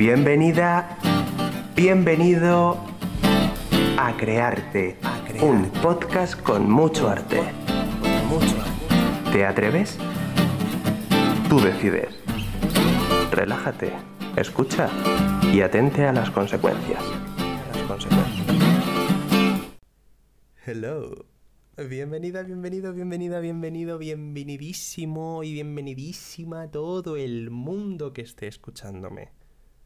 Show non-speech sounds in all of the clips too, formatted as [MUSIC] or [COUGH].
Bienvenida, bienvenido a Crearte, un podcast con mucho arte. ¿Te atreves? Tú decides. Relájate, escucha y atente a las consecuencias. Las consecuencias. Hello. Bienvenida, bienvenido, bienvenida, bienvenido, bienvenidísimo y bienvenidísima a todo el mundo que esté escuchándome.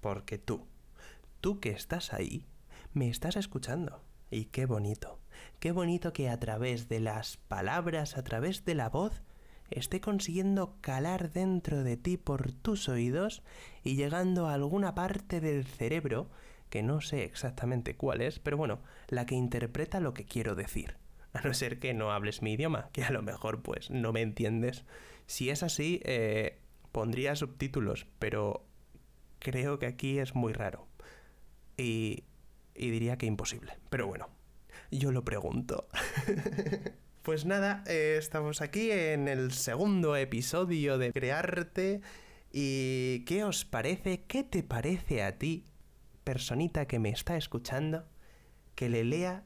Porque tú, tú que estás ahí, me estás escuchando. Y qué bonito, qué bonito que a través de las palabras, a través de la voz, esté consiguiendo calar dentro de ti por tus oídos y llegando a alguna parte del cerebro, que no sé exactamente cuál es, pero bueno, la que interpreta lo que quiero decir. A no ser que no hables mi idioma, que a lo mejor pues no me entiendes. Si es así, eh, pondría subtítulos, pero creo que aquí es muy raro. Y, y diría que imposible. Pero bueno, yo lo pregunto. [LAUGHS] pues nada, eh, estamos aquí en el segundo episodio de Crearte. ¿Y qué os parece? ¿Qué te parece a ti, personita que me está escuchando, que le lea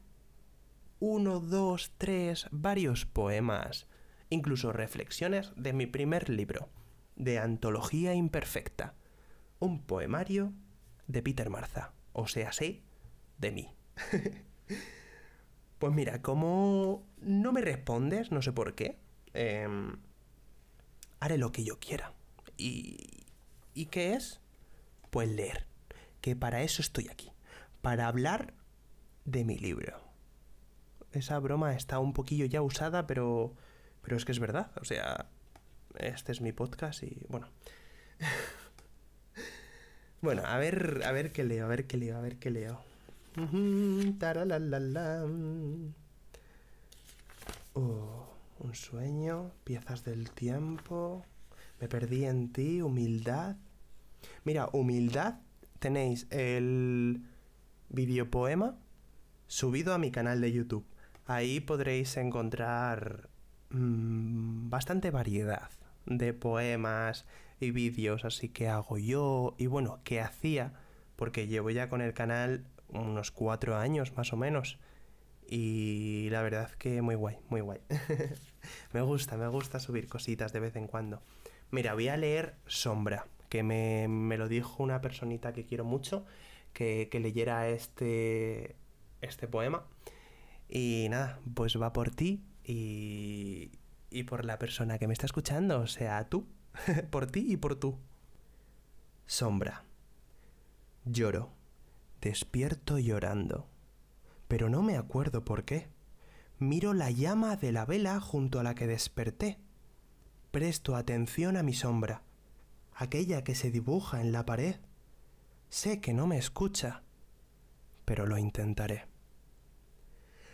uno, dos, tres, varios poemas, incluso reflexiones de mi primer libro, de Antología Imperfecta, un poemario de Peter Marza, o sea, sí, de mí. [LAUGHS] pues mira, como no me respondes, no sé por qué, em, haré lo que yo quiera. ¿Y, ¿Y qué es? Pues leer, que para eso estoy aquí, para hablar de mi libro esa broma está un poquillo ya usada, pero, pero es que es verdad. O sea, este es mi podcast y bueno. [LAUGHS] bueno, a ver, a ver qué leo, a ver qué leo, a ver qué leo. Oh, un sueño, piezas del tiempo, me perdí en ti, humildad. Mira, humildad, tenéis el videopoema subido a mi canal de YouTube. Ahí podréis encontrar mm, bastante variedad de poemas y vídeos así que hago yo y bueno, que hacía, porque llevo ya con el canal unos cuatro años más o menos. Y la verdad que muy guay, muy guay. [LAUGHS] me gusta, me gusta subir cositas de vez en cuando. Mira, voy a leer Sombra, que me, me lo dijo una personita que quiero mucho, que, que leyera este, este poema. Y nada, pues va por ti y, y por la persona que me está escuchando, o sea, tú, [LAUGHS] por ti y por tú. Sombra. Lloro. Despierto llorando. Pero no me acuerdo por qué. Miro la llama de la vela junto a la que desperté. Presto atención a mi sombra, aquella que se dibuja en la pared. Sé que no me escucha, pero lo intentaré.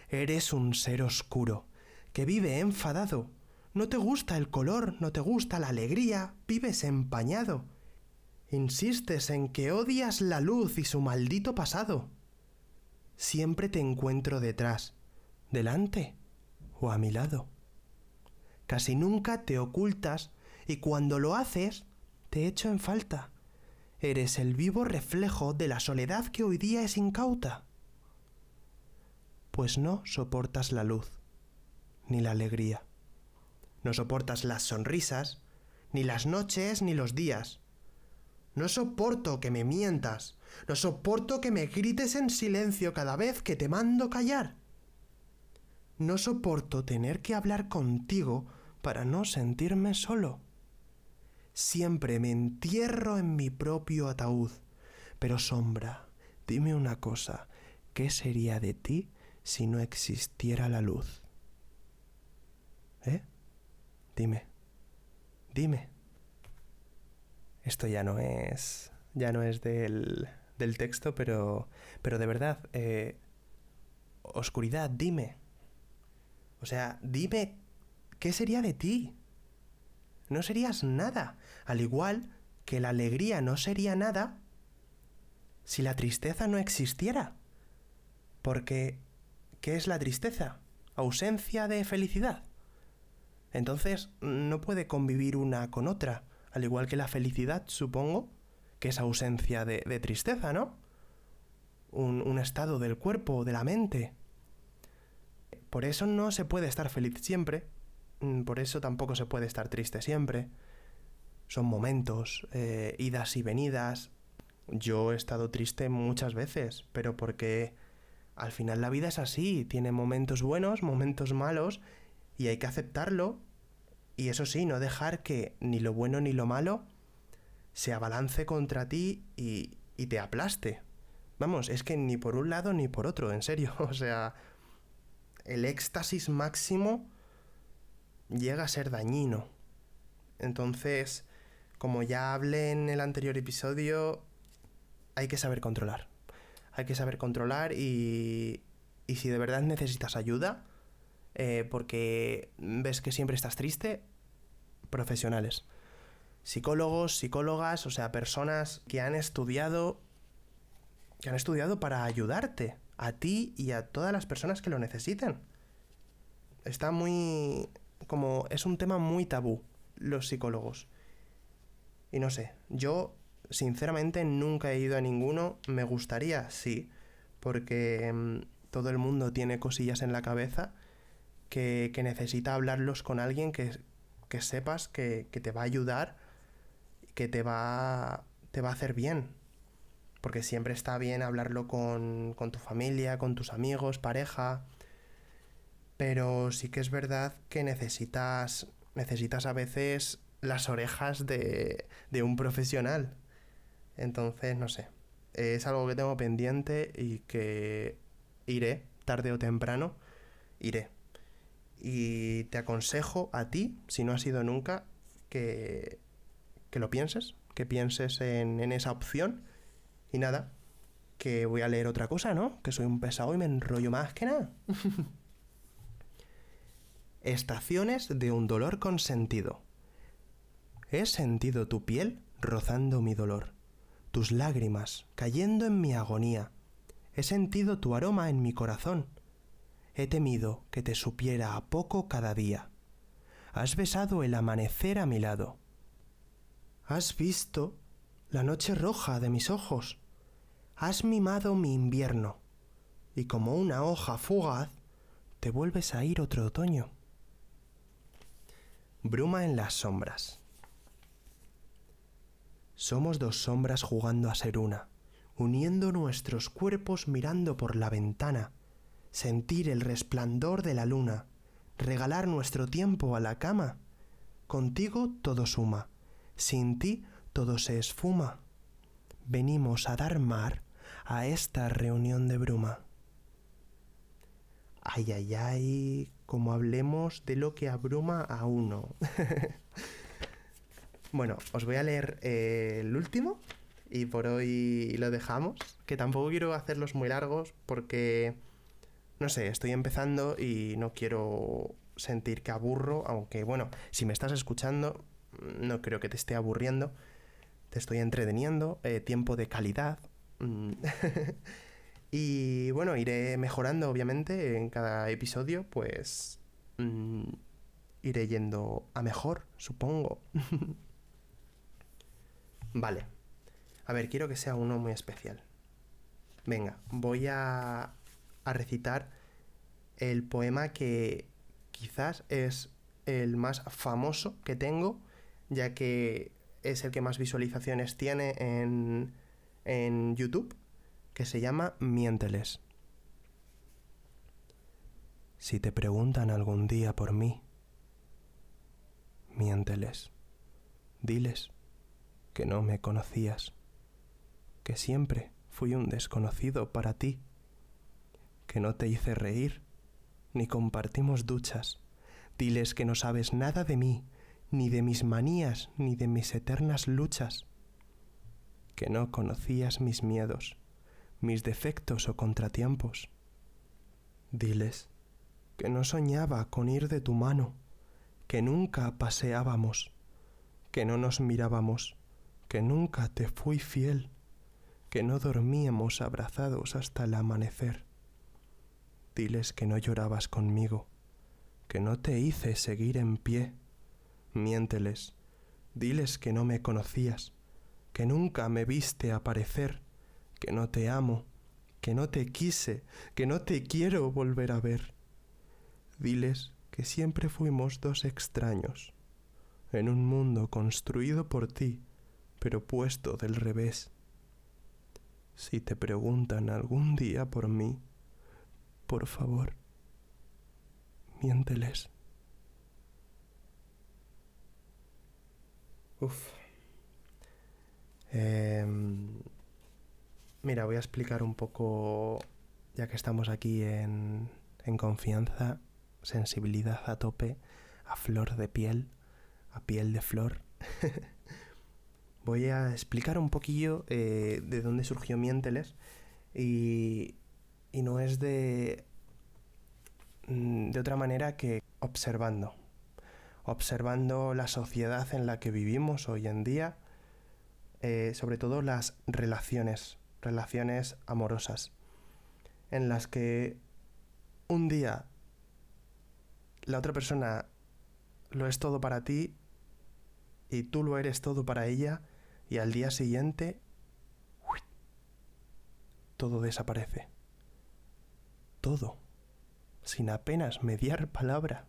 Eres un ser oscuro, que vive enfadado. No te gusta el color, no te gusta la alegría, vives empañado. Insistes en que odias la luz y su maldito pasado. Siempre te encuentro detrás, delante o a mi lado. Casi nunca te ocultas y cuando lo haces, te echo en falta. Eres el vivo reflejo de la soledad que hoy día es incauta pues no soportas la luz, ni la alegría. No soportas las sonrisas, ni las noches, ni los días. No soporto que me mientas, no soporto que me grites en silencio cada vez que te mando callar. No soporto tener que hablar contigo para no sentirme solo. Siempre me entierro en mi propio ataúd. Pero sombra, dime una cosa, ¿qué sería de ti si no existiera la luz? ¿Eh? Dime, dime. Esto ya no es, ya no es del, del texto, pero, pero de verdad, eh, oscuridad, dime. O sea, dime, ¿qué sería de ti? No serías nada, al igual que la alegría no sería nada si la tristeza no existiera. Porque ¿Qué es la tristeza? Ausencia de felicidad. Entonces no puede convivir una con otra, al igual que la felicidad, supongo, que es ausencia de, tristeza, ¿no? Un, un estado del cuerpo, de la mente. Por eso no se puede estar feliz siempre, mm, por eso tampoco se puede estar triste siempre. Son momentos, eh, idas y venidas. Yo he estado triste muchas veces, pero porque al final la vida es así, tiene momentos buenos, momentos malos, y hay que aceptarlo. Y eso sí, no dejar que ni lo bueno ni lo malo se abalance contra ti y, y te aplaste. Vamos, es que ni por un lado ni por otro, en serio. [LAUGHS] O sea, el éxtasis máximo llega a ser dañino. Entonces, como ya hablé en el anterior episodio, hay que saber controlar. Hay que saber controlar y, y si de verdad necesitas ayuda, eh, porque ves que siempre estás triste, profesionales. Psicólogos, psicólogas, o sea, personas que han estudiado que han estudiado para ayudarte a ti y a todas las personas que lo necesiten. Está muy... como... es un tema muy tabú, los psicólogos. Y no sé, yo sinceramente nunca he ido a ninguno, me gustaría, sí, porque mm, todo el mundo tiene cosillas en la cabeza que, necesita hablarlos con alguien que, que sepas que, que, te va a ayudar, que te va, te va a hacer bien, porque siempre está bien hablarlo con, con tu familia, con tus amigos, pareja, pero sí que es verdad que necesitas, necesitas a veces las orejas de, de un profesional. Entonces, no sé, es algo que tengo pendiente y que iré, tarde o temprano, iré. Y te aconsejo a ti, si no has ido nunca, que, que lo pienses, que pienses en, en esa opción y nada, que voy a leer otra cosa, ¿no? Que soy un pesado y me enrollo más que nada. [LAUGHS] Estaciones de un dolor consentido. He sentido tu piel rozando mi dolor, tus lágrimas cayendo en mi agonía. He sentido tu aroma en mi corazón. He temido que te supiera a poco cada día. Has besado el amanecer a mi lado. Has visto la noche roja de mis ojos has mimado mi invierno, y como una hoja fugaz, te vuelves a ir otro otoño. Bruma en las sombras. Somos dos sombras jugando a ser una, uniendo nuestros cuerpos mirando por la ventana, sentir el resplandor de la luna, regalar nuestro tiempo a la cama. Contigo todo suma, sin ti todo se esfuma. Venimos a dar mar a esta reunión de bruma. Ay, ay, ay, como hablemos de lo que abruma a uno. [LAUGHS] bueno, os voy a leer eh, el último y por hoy lo dejamos, que tampoco quiero hacerlos muy largos porque, no sé, estoy empezando y no quiero sentir que aburro, aunque bueno, si me estás escuchando, no creo que te esté aburriendo, te estoy entreteniendo, eh, tiempo de calidad, Mm. [LAUGHS] y bueno, iré mejorando, obviamente, en cada episodio, pues mm, iré yendo a mejor, supongo. [LAUGHS] vale. A ver, quiero que sea uno muy especial. Venga, voy a, a recitar el poema que quizás es el más famoso que tengo, ya que es el que más visualizaciones tiene en, en YouTube que se llama Miénteles. Si te preguntan algún día por mí, miénteles. Diles que no me conocías, que siempre fui un desconocido para ti, que no te hice reír, ni compartimos duchas. Diles que no sabes nada de mí, ni de mis manías, ni de mis eternas luchas que no conocías mis miedos, mis defectos o contratiempos. Diles que no soñaba con ir de tu mano, que nunca paseábamos, que no nos mirábamos, que nunca te fui fiel, que no dormíamos abrazados hasta el amanecer. Diles que no llorabas conmigo, que no te hice seguir en pie. Miénteles, diles que no me conocías, que nunca me viste aparecer, que no te amo, que no te quise, que no te quiero volver a ver. Diles que siempre fuimos dos extraños, en un mundo construido por ti, pero puesto del revés. Si te preguntan algún día por mí, por favor, miénteles. Uf. Em, mira, voy a explicar un poco, ya que estamos aquí en, en confianza, sensibilidad a tope, a flor de piel, a piel de flor. [LAUGHS] voy a explicar un poquillo eh, de dónde surgió Miénteles y, y no es de, mm, de otra manera que observando, observando la sociedad en la que vivimos hoy en día, eh, sobre todo las relaciones, relaciones amorosas, en las que un día la otra persona lo es todo para ti y tú lo eres todo para ella y al día siguiente todo desaparece. Todo, sin apenas mediar palabra.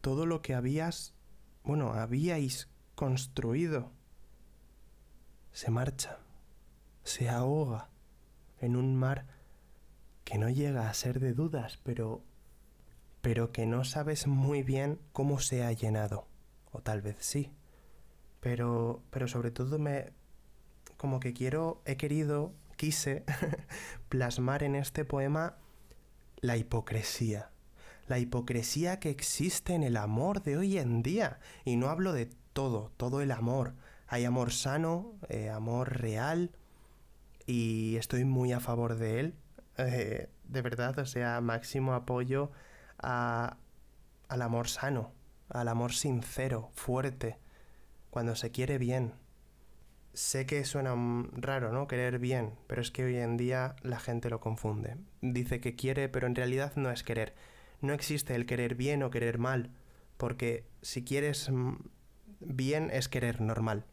Todo lo que habías, bueno, habíais construido, se marcha, se ahoga en un mar que no llega a ser de dudas, pero pero que no sabes muy bien cómo se ha llenado, o tal vez sí. Pero pero sobre todo me como que quiero he querido quise [LAUGHS] plasmar en este poema la hipocresía. La hipocresía que existe en el amor de hoy en día. Y no hablo de todo, todo el amor. Hay amor sano, eh, amor real, y estoy muy a favor de él. Eh, de verdad, o sea, máximo apoyo a, al amor sano, al amor sincero, fuerte, cuando se quiere bien. Sé que suena raro, ¿no? Querer bien, pero es que hoy en día la gente lo confunde. Dice que quiere, pero en realidad no es querer. No existe el querer bien o querer mal, porque si quieres bien es querer normal.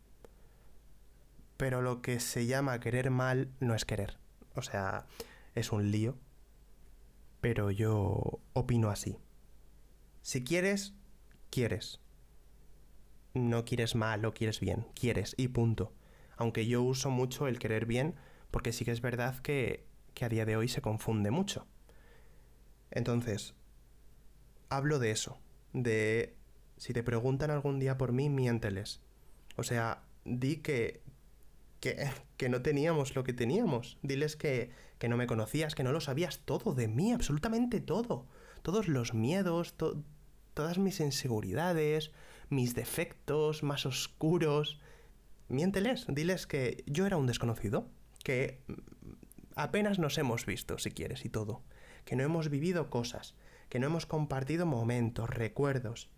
Pero lo que se llama querer mal no es querer. O sea, es un lío. Pero yo opino así. Si quieres, quieres. No quieres mal o quieres bien. Quieres y punto aunque yo uso mucho el querer bien, porque sí que es verdad que, a día de hoy se confunde mucho. Entonces, hablo de eso, de si te preguntan algún día por mí, miénteles. O sea, di que, que, que no teníamos lo que teníamos. Diles que, que, no me conocías, que no lo sabías todo de mí, absolutamente todo. Todos los miedos, todas mis inseguridades, mis defectos más oscuros, miénteles, diles que yo era un desconocido, que apenas nos hemos visto, si quieres, y todo, que no hemos vivido cosas, que no hemos compartido momentos, recuerdos,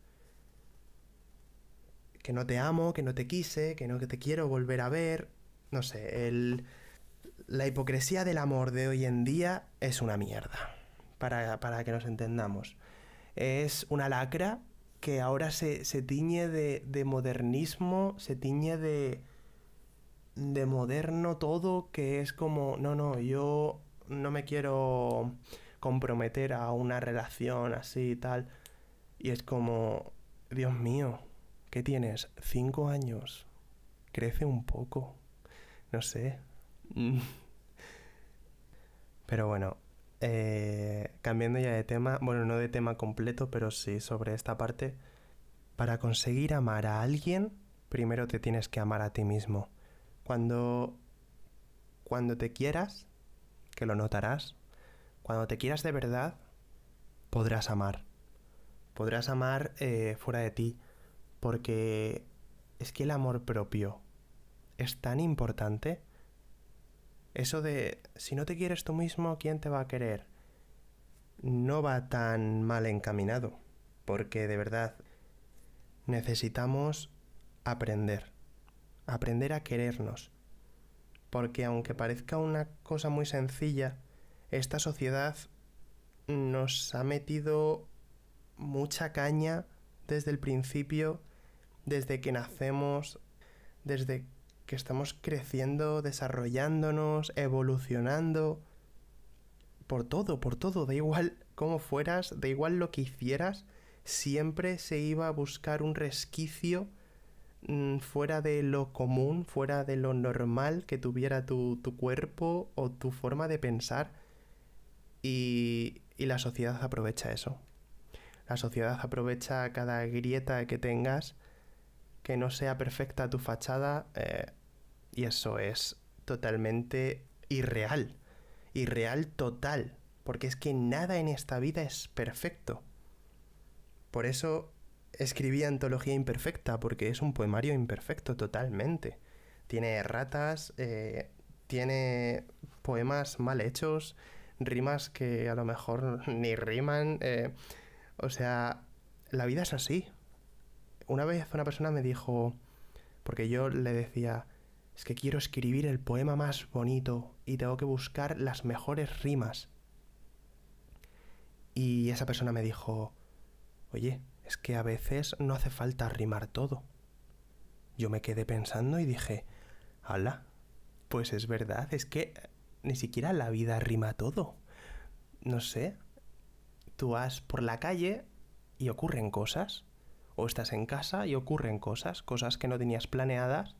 que no te amo, que no te quise, que no te quiero volver a ver, no sé, el, la hipocresía del amor de hoy en día es una mierda, para, para que nos entendamos. Es una lacra que ahora se, tiñe de, modernismo, se tiñe de, de moderno todo, que es como, no, no, yo no me quiero comprometer a una relación así y tal. Y es como, Dios mío, ¿qué tienes? Cinco años. Crece un poco. No sé. Pero bueno, eh, cambiando ya de tema, bueno, no de tema completo, pero sí sobre esta parte, para conseguir amar a alguien, primero te tienes que amar a ti mismo. Cuando, cuando te quieras, que lo notarás, cuando te quieras de verdad, podrás amar. Podrás amar eh, fuera de ti, porque es que el amor propio es tan importante eso de si no te quieres tú mismo, ¿quién te va a querer? No va tan mal encaminado, porque de verdad necesitamos aprender, aprender a querernos, porque aunque parezca una cosa muy sencilla, esta sociedad nos ha metido mucha caña desde el principio, desde que nacemos, desde que estamos creciendo, desarrollándonos, evolucionando. Por todo, por todo, da igual cómo fueras, da igual lo que hicieras, siempre se iba a buscar un resquicio mm, fuera de lo común, fuera de lo normal que tuviera tu, tu cuerpo o tu forma de pensar. Y, y la sociedad aprovecha eso. La sociedad aprovecha cada grieta que tengas, que no sea perfecta tu fachada, eh, y eso es totalmente irreal. Irreal total. Porque es que nada en esta vida es perfecto. Por eso escribí Antología Imperfecta, porque es un poemario imperfecto totalmente. Tiene ratas, eh, tiene poemas mal hechos, rimas que a lo mejor [LAUGHS] ni riman. Eh, o sea, la vida es así. Una vez una persona me dijo, porque yo le decía, es que quiero escribir el poema más bonito y tengo que buscar las mejores rimas. Y esa persona me dijo, oye, es que a veces no hace falta rimar todo. Yo me quedé pensando y dije, hala, pues es verdad, es que ni siquiera la vida rima todo. No sé, tú vas por la calle y ocurren cosas. O estás en casa y ocurren cosas, cosas que no tenías planeadas.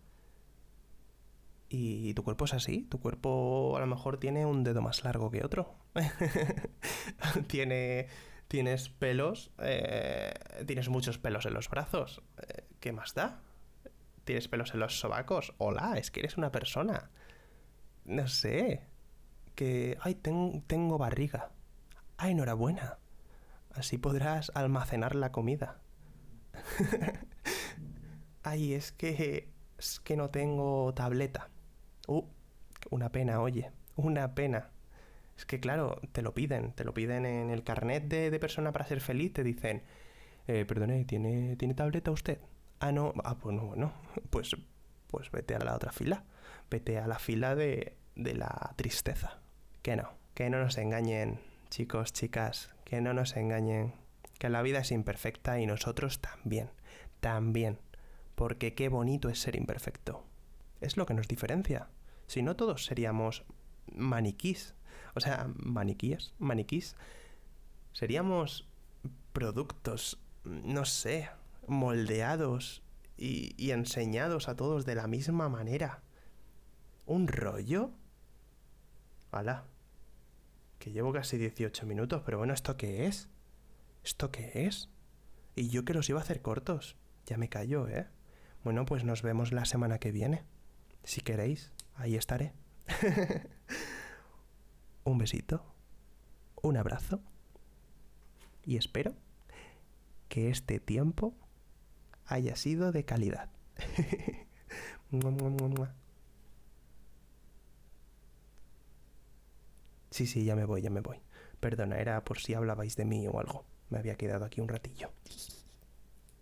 Y tu cuerpo es así, tu cuerpo a lo mejor tiene un dedo más largo que otro. [LAUGHS] tiene, tienes pelos, eh, tienes muchos pelos en los brazos. Eh, ¿Qué más da? Tienes pelos en los sobacos. Hola, es que eres una persona. No sé. Que... Ay, tengo barriga. Ay, enhorabuena. Así podrás almacenar la comida. [LAUGHS] Ay, es que... Es que no tengo tableta. Uh, una pena, oye. Una pena. Es que claro, te lo piden. Te lo piden en el carnet de, persona para ser feliz. Te dicen, eh, perdone, ¿tiene, ¿tiene tableta usted? Ah, no. Ah, pues no. [LAUGHS] Pues, pues vete a la otra fila. Vete a la fila de, de la tristeza. Que no. Que no nos engañen, chicos, chicas que no nos engañen, que la vida es imperfecta y nosotros también, también, porque qué bonito es ser imperfecto. Es lo que nos diferencia. Si no todos seríamos maniquís, o sea, maniquíes, maniquís, seríamos productos, no sé, moldeados y, y enseñados a todos de la misma manera. ¿Un rollo? ¡Hala! que llevo casi 18 minutos, pero bueno, ¿esto qué es? ¿Esto qué es? Y yo que los iba a hacer cortos. Ya me callo, ¿eh? Bueno, pues nos vemos la semana que viene. Si queréis, ahí estaré. [LAUGHS] un besito, un abrazo y espero que este tiempo haya sido de calidad. [LAUGHS] Sí, sí, ya me voy, ya me voy. Perdona, era por si hablabais de mí o algo. Me había quedado aquí un ratillo.